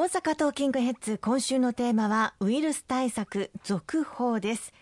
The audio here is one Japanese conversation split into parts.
大阪トーキングヘッズ今週のテーマはウイルス対策続報です。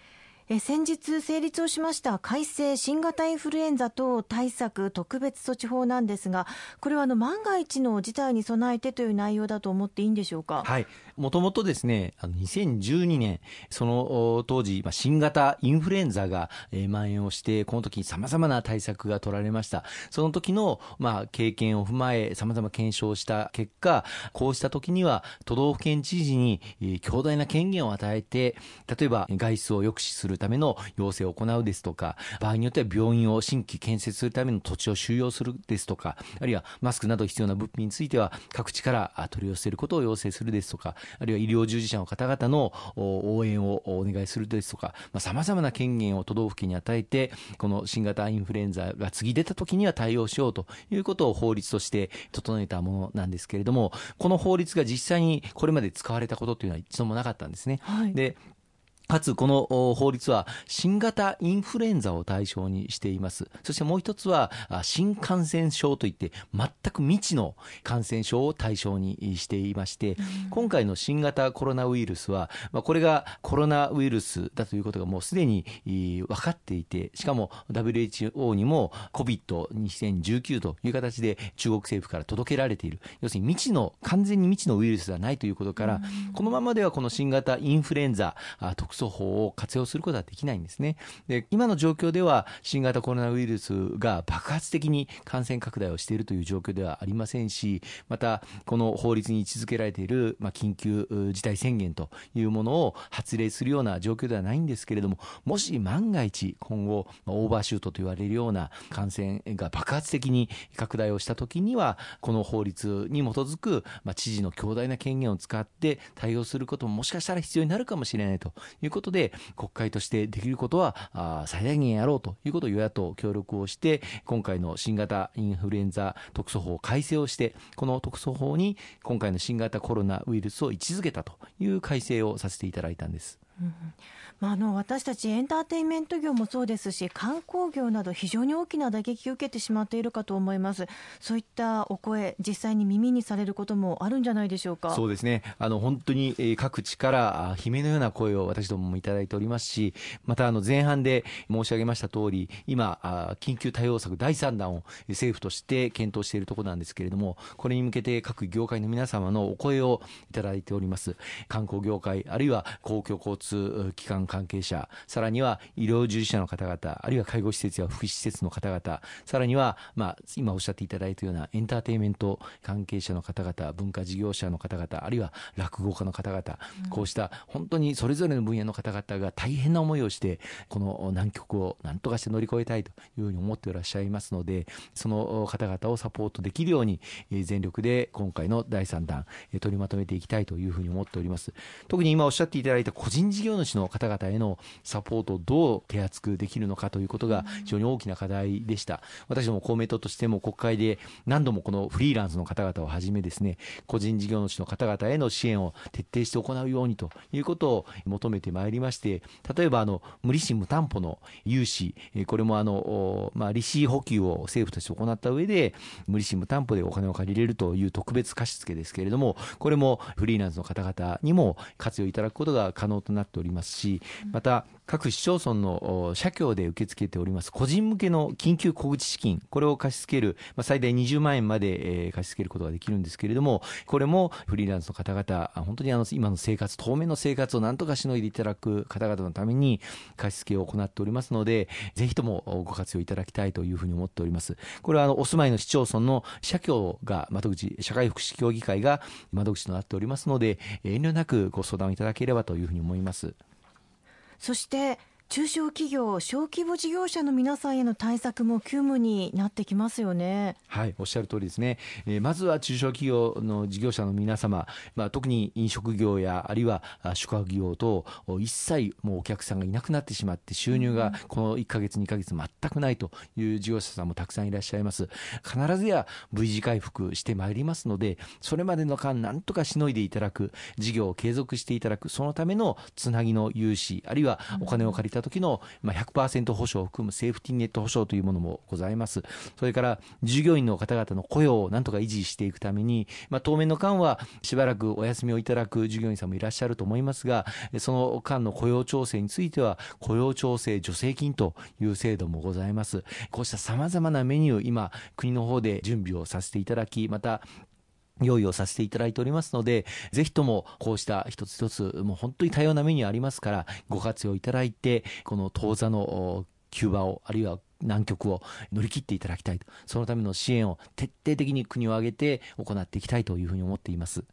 え先日成立をしました改正新型インフルエンザ等対策特別措置法なんですがこれはあの万が一の事態に備えてという内容だと思っていいんでしょうか？はい。もともとですねあの2012年その当時新型インフルエンザが蔓延をしてこの時にさまざまな対策が取られました。その時のまあ経験を踏まえさまざま検証した結果こうした時には都道府県知事に強大な権限を与えて例えば外出を抑止するための要請を行うですとか、場合によっては病院を新規建設するための土地を収容するですとか、あるいはマスクなど必要な物品については各地から取り寄せることを要請するですとか、あるいは医療従事者の方々の応援をお願いするですとか、さまざ、まな権限を都道府県に与えて、この新型インフルエンザが次出た時には対応しようということを法律として整えたものなんですけれども、この法律が実際にこれまで使われたことというのは一度もなかったんですね。はい、でかつ、この法律は新型インフルエンザを対象にしています。そしてもう一つは、新感染症といって、全く未知の感染症を対象にしていまして、今回の新型コロナウイルスは、これがコロナウイルスだということがもうすでに分かっていて、しかも WHO にも COVID-2019 という形で中国政府から届けられている。要するに未知の、完全に未知のウイルスではないということから、このままではこの新型インフルエンザ特措法を活用することはできないんですね。で、今の状況では新型コロナウイルスが爆発的に感染拡大をしているという状況ではありませんし、また、この法律に位置づけられている、まあ、緊急事態宣言というものを発令するような状況ではないんですけれども、もし万が一今後、オーバーシュートと言われるような感染が爆発的に拡大をしたときには、この法律に基づく、まあ、知事の強大な権限を使って対応することももしかしたら必要になるかもしれないといういうことで、国会としてできることは最大限やろうということを与野党協力をして、今回の新型インフルエンザ特措法改正をして、この特措法に今回の新型コロナウイルスを位置づけたという改正をさせていただいたんです。うんまあ、あの私たちエンターテインメント業もそうですし観光業など非常に大きな打撃を受けてしまっているかと思います。そういったお声実際に耳にされることもあるんじゃないでしょうか？そうですね。あの本当に各地から悲鳴のような声を私どももいただいておりますしまたあの前半で申し上げました通り今緊急対応策第3弾を政府として検討しているところなんですけれどもこれに向けて各業界の皆様のお声をいただいております。観光業界あるいは公共交通機関関係者、さらには医療従事者の方々、あるいは介護施設や福祉施設の方々、さらには、まあ、今おっしゃっていただいたようなエンターテインメント関係者の方々、文化事業者の方々、あるいは落語家の方々、うん、こうした本当にそれぞれの分野の方々が大変な思いをして、この難局を何とかして乗り越えたいというふうに思っていらっしゃいますので、その方々をサポートできるように、全力で今回の第3弾、取りまとめていきたいというふうに思っております。特に今おっしゃっていただいた個人事業主の方々へのサポートをどう手厚くできるのかということが非常に大きな課題でした。私ども公明党としても国会で何度もこのフリーランスの方々をはじめですね、個人事業主の方々への支援を徹底して行うようにということを求めてまいりまして、例えばあの無利子無担保の融資、これもあの、まあ、利子補給を政府として行った上で、無利子無担保でお金を借りれるという特別貸付ですけれども、これもフリーランスの方々にも活用いただくことが可能となっておりますし、また各市町村の社協で受け付けております個人向けの緊急小口資金、これを貸し付ける、まあ、最大20万円まで貸し付けることができるんですけれども、これもフリーランスの方々、本当にあの今の生活、当面の生活をなんとかしのいでいただく方々のために貸し付けを行っておりますので、ぜひともご活用いただきたいというふうに思っております。これはあのお住まいの市町村の社協が窓口、社会福祉協議会が窓口となっておりますので、遠慮なくご相談をいただければというふうに思います。そして中小企業、小規模事業者の皆さんへの対策も急務になってきますよね。はい、おっしゃる通りですね。えー、まずは中小企業の事業者の皆様、まあ、特に飲食業やあるいは宿泊業と一切もうお客さんがいなくなってしまって収入がこの1か月2か月全くないという事業者さんもたくさんいらっしゃいます。必ずや V 字回復してまいりますので、それまでの間なんとかしのいでいただく、事業を継続していただく、そのためのつなぎの融資、あるいはお金を借りたした時の100%保証を含むセーフティーネット保証というものもございます。それから従業員の方々の雇用をなんとか維持していくために、まあ、当面の間はしばらくお休みをいただく従業員さんもいらっしゃると思いますが、その間の雇用調整については、雇用調整助成金という制度もございます。こうした様々なメニュー、今、国の方で準備をさせていただき、また、用意をさせていただいておりますので、ぜひともこうした一つ一つ、もう本当に多様なメニューありますから、ご活用いただいて、この当座のキューバを、あるいは南極を乗り切っていただきたいと。そのための支援を徹底的に国を挙げて行っていきたいというふうに思っています。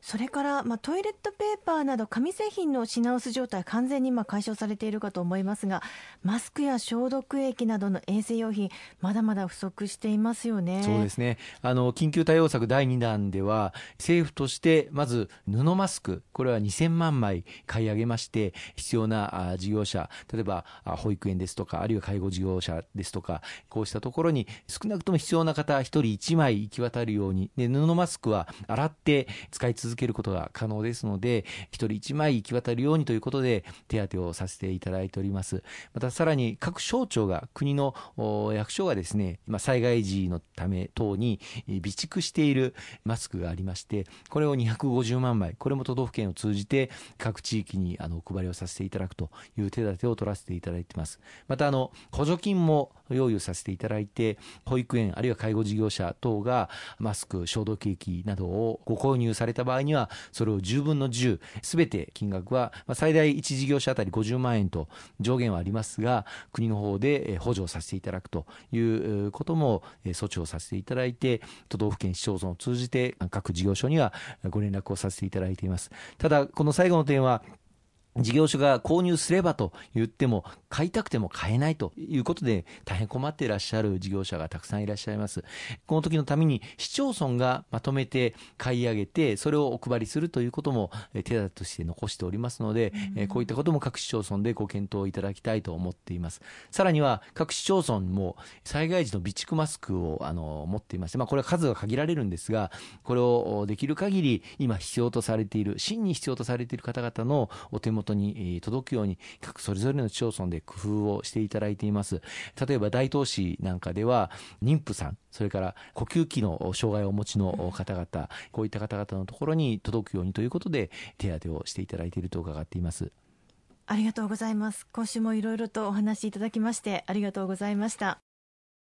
それから、まあ、トイレットペーパーなど紙製品の品薄状態完全にまあ解消されているかと思いますがマスクや消毒液などの衛生用品まだまだ不足していますよね。そうですね。あの緊急対応策第2弾では政府としてまず布マスクこれは2000万枚買い上げまして必要な事業者例えば保育園ですとかあるいは介護事業者ですとかこうしたところに少なくとも必要な方1人1枚行き渡るようにで布マスクは洗って使い続続けることが可能ですので、一人一枚行き渡るようにということで、手当をさせていただいております。またさらに各省庁が、国の役所がですね、まあ、災害時のため等に備蓄しているマスクがありまして、これを250万枚、これも都道府県を通じて各地域にあのお配りをさせていただくという手立てを取らせていただいています。またあの、補助金も用意をさせていただいて、保育園あるいは介護事業者等がマスク、消毒液などをご購入された場合場合には、それを10分の10、すべて金額はま最大1事業者当たり50万円と上限はありますが、国の方で補助をさせていただくということも措置をさせていただいて、都道府県市町村を通じて各事業所にはご連絡をさせていただいています。ただ、この最後の点は、事業所が購入すればと言っても、買いたくても買えないということで、大変困っていらっしゃる事業者がたくさんいらっしゃいます。この時のために、市町村がまとめて買い上げて、それをお配りするということも手立てとして残しておりますので、うん、こういったことも各市町村でご検討いただきたいと思っています。さらには、各市町村も災害時の備蓄マスクをあの持っていまして、まあ、これは数が限られるんですが、これをできる限り今必要とされている、真に必要とされている方々のお手元元に届くように各それぞれの市町村で工夫をしていただいています。例えば大東市なんかでは妊婦さんそれから呼吸器の障害をお持ちの方々こういった方々のところに届くようにということで手当てをしていただいていると伺っています。ありがとうございます。今週もいろいろとお話しいただきましてありがとうございました。